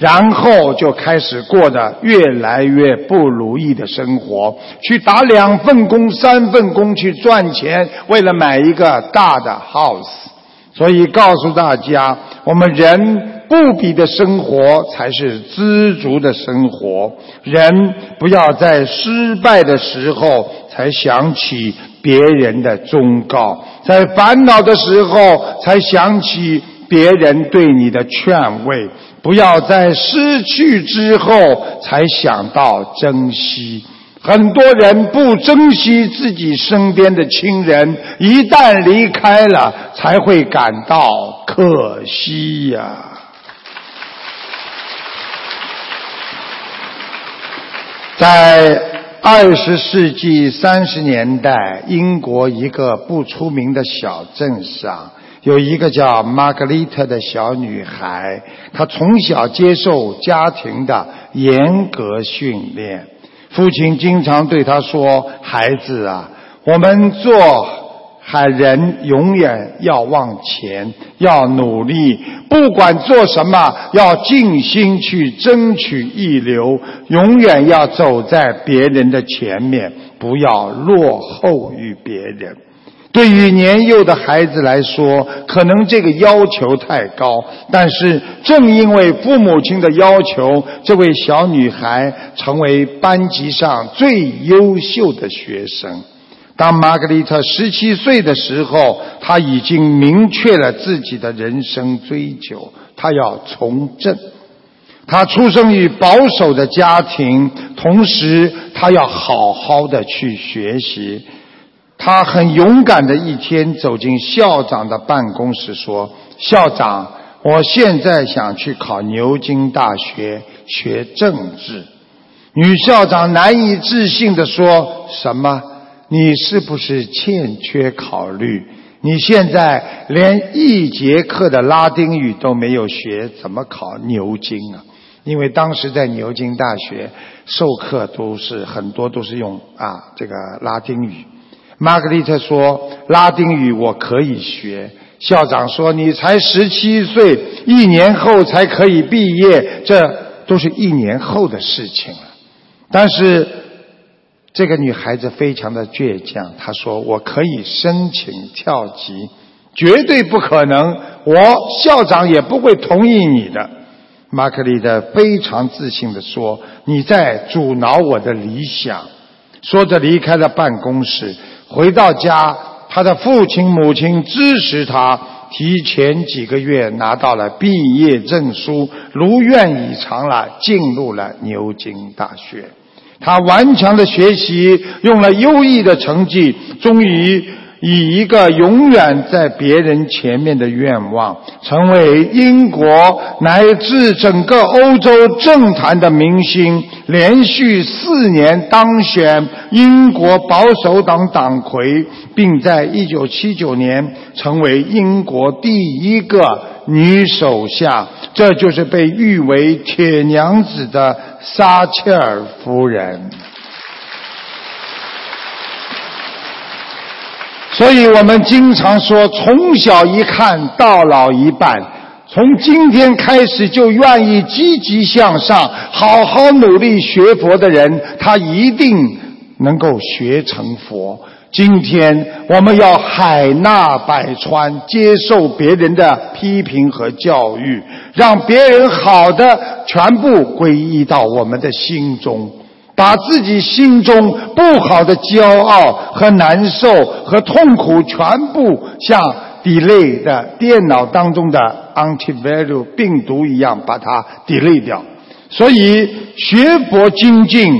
然后就开始过得越来越不如意的生活，去打两份工、三份工去赚钱，为了买一个大的 house。所以告诉大家，我们人不比的生活才是知足的生活。人不要在失败的时候才想起别人的忠告，在烦恼的时候才想起别人对你的劝慰。不要在失去之后才想到珍惜。很多人不珍惜自己身边的亲人，一旦离开了，才会感到可惜呀。在二十世纪三十年代，英国一个不出名的小镇上。有一个叫玛格丽特的小女孩，她从小接受家庭的严格训练。父亲经常对她说：“孩子啊，我们做海人永远要往前，要努力，不管做什么，要尽心去争取一流，永远要走在别人的前面，不要落后于别人。”对于年幼的孩子来说，可能这个要求太高，但是正因为父母亲的要求，这位小女孩成为班级上最优秀的学生。当玛格丽特十七岁的时候，她已经明确了自己的人生追求，她要从政。她出生于保守的家庭，同时她要好好的去学习。他很勇敢的一天走进校长的办公室，说：“校长，我现在想去考牛津大学学政治。”女校长难以置信的说：“什么？你是不是欠缺考虑？你现在连一节课的拉丁语都没有学，怎么考牛津啊？因为当时在牛津大学授课都是很多都是用啊这个拉丁语。”玛格丽特说：“拉丁语我可以学。”校长说：“你才十七岁，一年后才可以毕业，这都是一年后的事情了。”但是这个女孩子非常的倔强，她说：“我可以申请跳级，绝对不可能，我校长也不会同意你的。”玛格丽特非常自信的说：“你在阻挠我的理想。”说着离开了办公室。回到家，他的父亲母亲支持他，提前几个月拿到了毕业证书，如愿以偿了，进入了牛津大学。他顽强的学习，用了优异的成绩，终于以一个永远在别人前面的愿望，成为英国乃至整个欧洲政坛的明星，连续四年当选英国保守党党魁，并在一九七九年成为英国第一个女首相。这就是被誉为“铁娘子”的撒切尔夫人。所以我们经常说，从小一看到老一半。从今天开始就愿意积极向上、好好努力学佛的人，他一定能够学成佛。今天我们要海纳百川，接受别人的批评和教育，让别人好的全部归依到我们的心中。把自己心中不好的骄傲和难受和痛苦全部像 delay 的电脑当中的 antivirus 病毒一样把它 delay 掉。所以学佛精进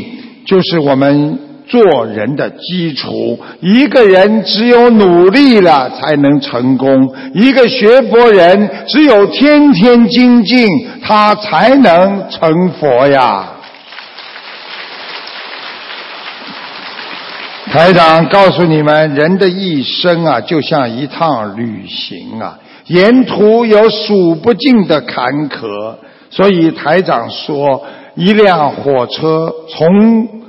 就是我们做人的基础。一个人只有努力了才能成功，一个学佛人只有天天精进，他才能成佛呀。台长告诉你们，人的一生啊，就像一趟旅行啊，沿途有数不尽的坎坷。所以台长说，一辆火车从。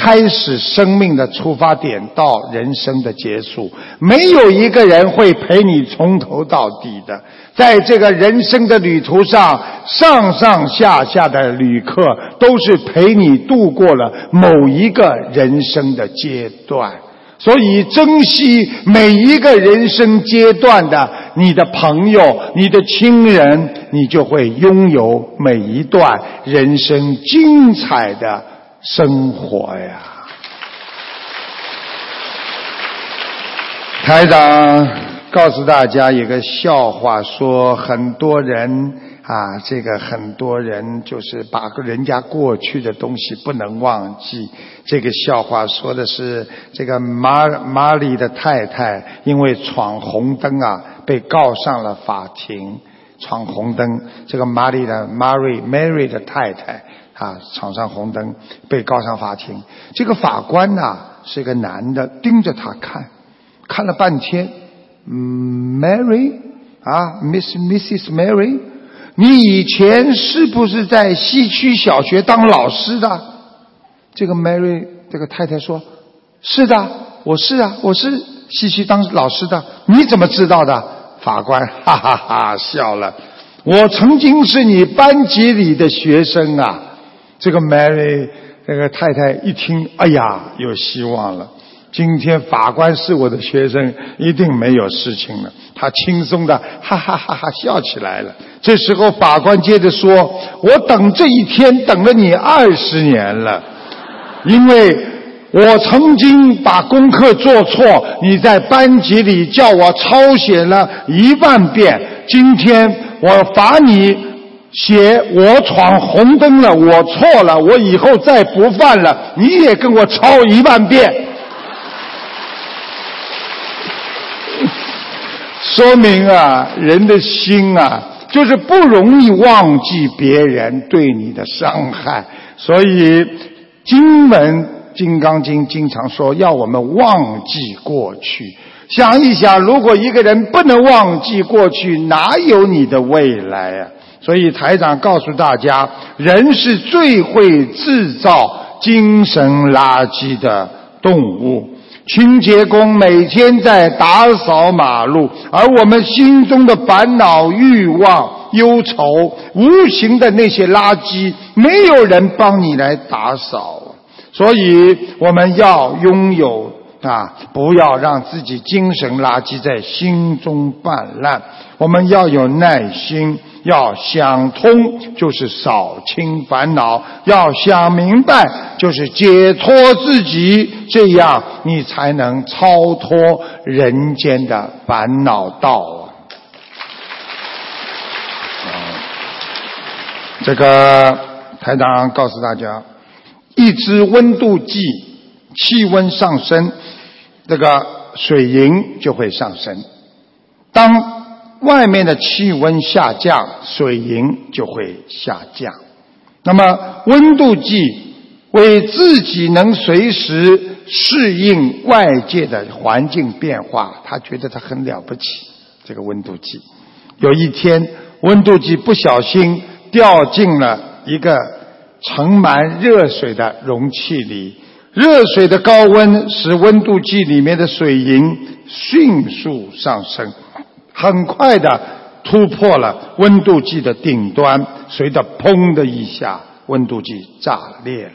开始生命的出发点到人生的结束，没有一个人会陪你从头到底的。在这个人生的旅途上，上上下下的旅客都是陪你度过了某一个人生的阶段。所以，珍惜每一个人生阶段的你的朋友、你的亲人，你就会拥有每一段人生精彩的。生活呀，台长告诉大家一个笑话，说很多人啊，这个很多人就是把人家过去的东西不能忘记。这个笑话说的是这个马马里的太太因为闯红灯啊，被告上了法庭。闯红灯，这个马里的 Mary Mary 的太太。啊，闯上红灯，被告上法庭。这个法官呐是一个男的，盯着他看，看了半天。嗯，Mary 啊，Miss Mrs Mary，你以前是不是在西区小学当老师的？这个 Mary 这个太太说：“是的，我是啊，我是西区当老师的。你怎么知道的？”法官哈哈哈笑了。我曾经是你班级里的学生啊。这个 Mary 那个太太一听，哎呀，有希望了！今天法官是我的学生，一定没有事情了。他轻松的哈哈哈哈笑起来了。这时候法官接着说：“我等这一天等了你二十年了，因为我曾经把功课做错，你在班级里叫我抄写了一万遍。今天我罚你。”写我闯红灯了，我错了，我以后再不犯了。你也跟我抄一万遍，说明啊，人的心啊，就是不容易忘记别人对你的伤害。所以经文《金刚经》经常说，要我们忘记过去。想一想，如果一个人不能忘记过去，哪有你的未来啊？所以台长告诉大家，人是最会制造精神垃圾的动物。清洁工每天在打扫马路，而我们心中的烦恼、欲望、忧愁、无形的那些垃圾，没有人帮你来打扫。所以我们要拥有啊，不要让自己精神垃圾在心中泛滥。我们要有耐心。要想通，就是扫清烦恼；要想明白，就是解脱自己。这样，你才能超脱人间的烦恼道啊！这个台长告诉大家，一支温度计，气温上升，这个水银就会上升。当外面的气温下降，水银就会下降。那么温度计为自己能随时适应外界的环境变化，他觉得他很了不起。这个温度计，有一天温度计不小心掉进了一个盛满热水的容器里，热水的高温使温度计里面的水银迅速上升。很快的突破了温度计的顶端，随着“砰”的一下，温度计炸裂了。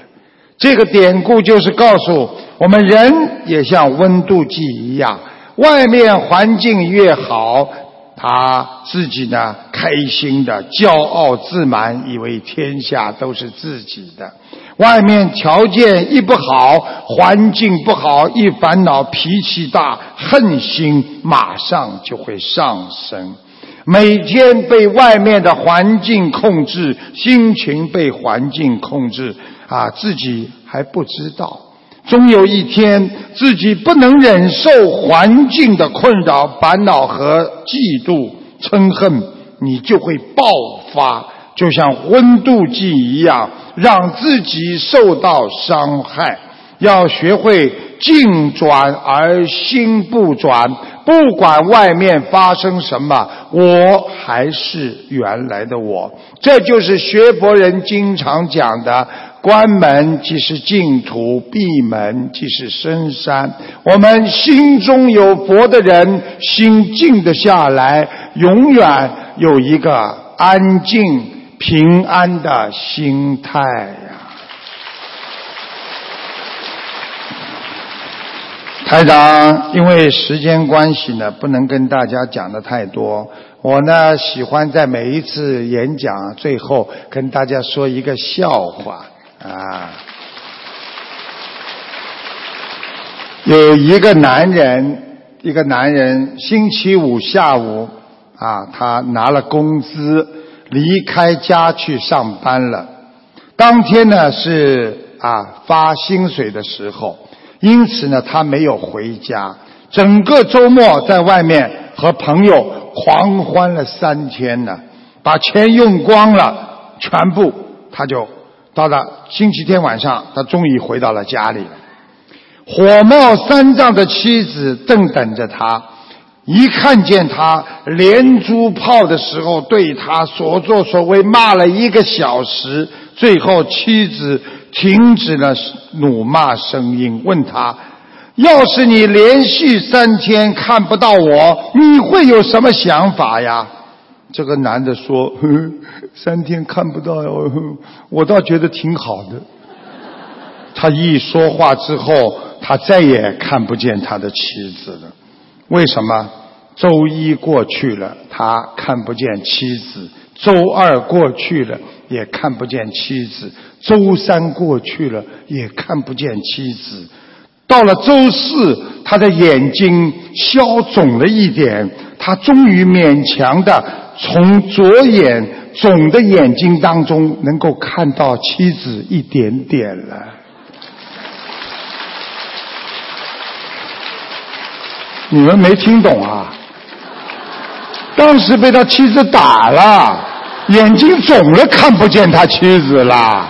这个典故就是告诉我们，人也像温度计一样，外面环境越好，他自己呢开心的、骄傲自满，以为天下都是自己的。外面条件一不好，环境不好，一烦恼，脾气大，恨心马上就会上升。每天被外面的环境控制，心情被环境控制，啊，自己还不知道。终有一天，自己不能忍受环境的困扰、烦恼和嫉妒、嗔恨，你就会爆发。就像温度计一样，让自己受到伤害。要学会静转而心不转，不管外面发生什么，我还是原来的我。这就是学佛人经常讲的：关门即是净土，闭门即是深山。我们心中有佛的人，心静得下来，永远有一个安静。平安的心态呀，台长，因为时间关系呢，不能跟大家讲的太多。我呢，喜欢在每一次演讲最后跟大家说一个笑话啊。有一个男人，一个男人，星期五下午啊，他拿了工资。离开家去上班了，当天呢是啊发薪水的时候，因此呢他没有回家，整个周末在外面和朋友狂欢了三天呢，把钱用光了，全部他就到了星期天晚上，他终于回到了家里，火冒三丈的妻子正等着他。一看见他连珠炮的时候，对他所作所为骂了一个小时，最后妻子停止了怒骂声音，问他：“要是你连续三天看不到我，你会有什么想法呀？”这个男的说：“三天看不到哟，我倒觉得挺好的。”他一说话之后，他再也看不见他的妻子了。为什么？周一过去了，他看不见妻子；周二过去了，也看不见妻子；周三过去了，也看不见妻子。到了周四，他的眼睛消肿了一点，他终于勉强的从左眼肿的眼睛当中能够看到妻子一点点了。你们没听懂啊？当时被他妻子打了，眼睛肿了，看不见他妻子了。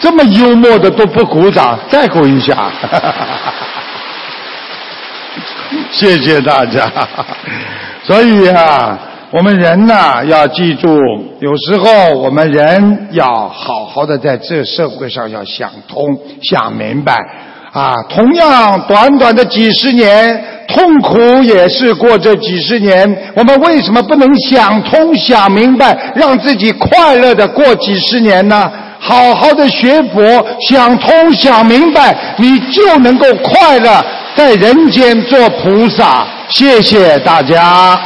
这么幽默的都不鼓掌，再鼓一下。谢谢大家。所以啊，我们人呢要记住，有时候我们人要好好的在这社会上要想通、想明白。啊，同样短短的几十年，痛苦也是过这几十年。我们为什么不能想通、想明白，让自己快乐的过几十年呢？好好的学佛，想通、想明白，你就能够快乐在人间做菩萨。谢谢大家。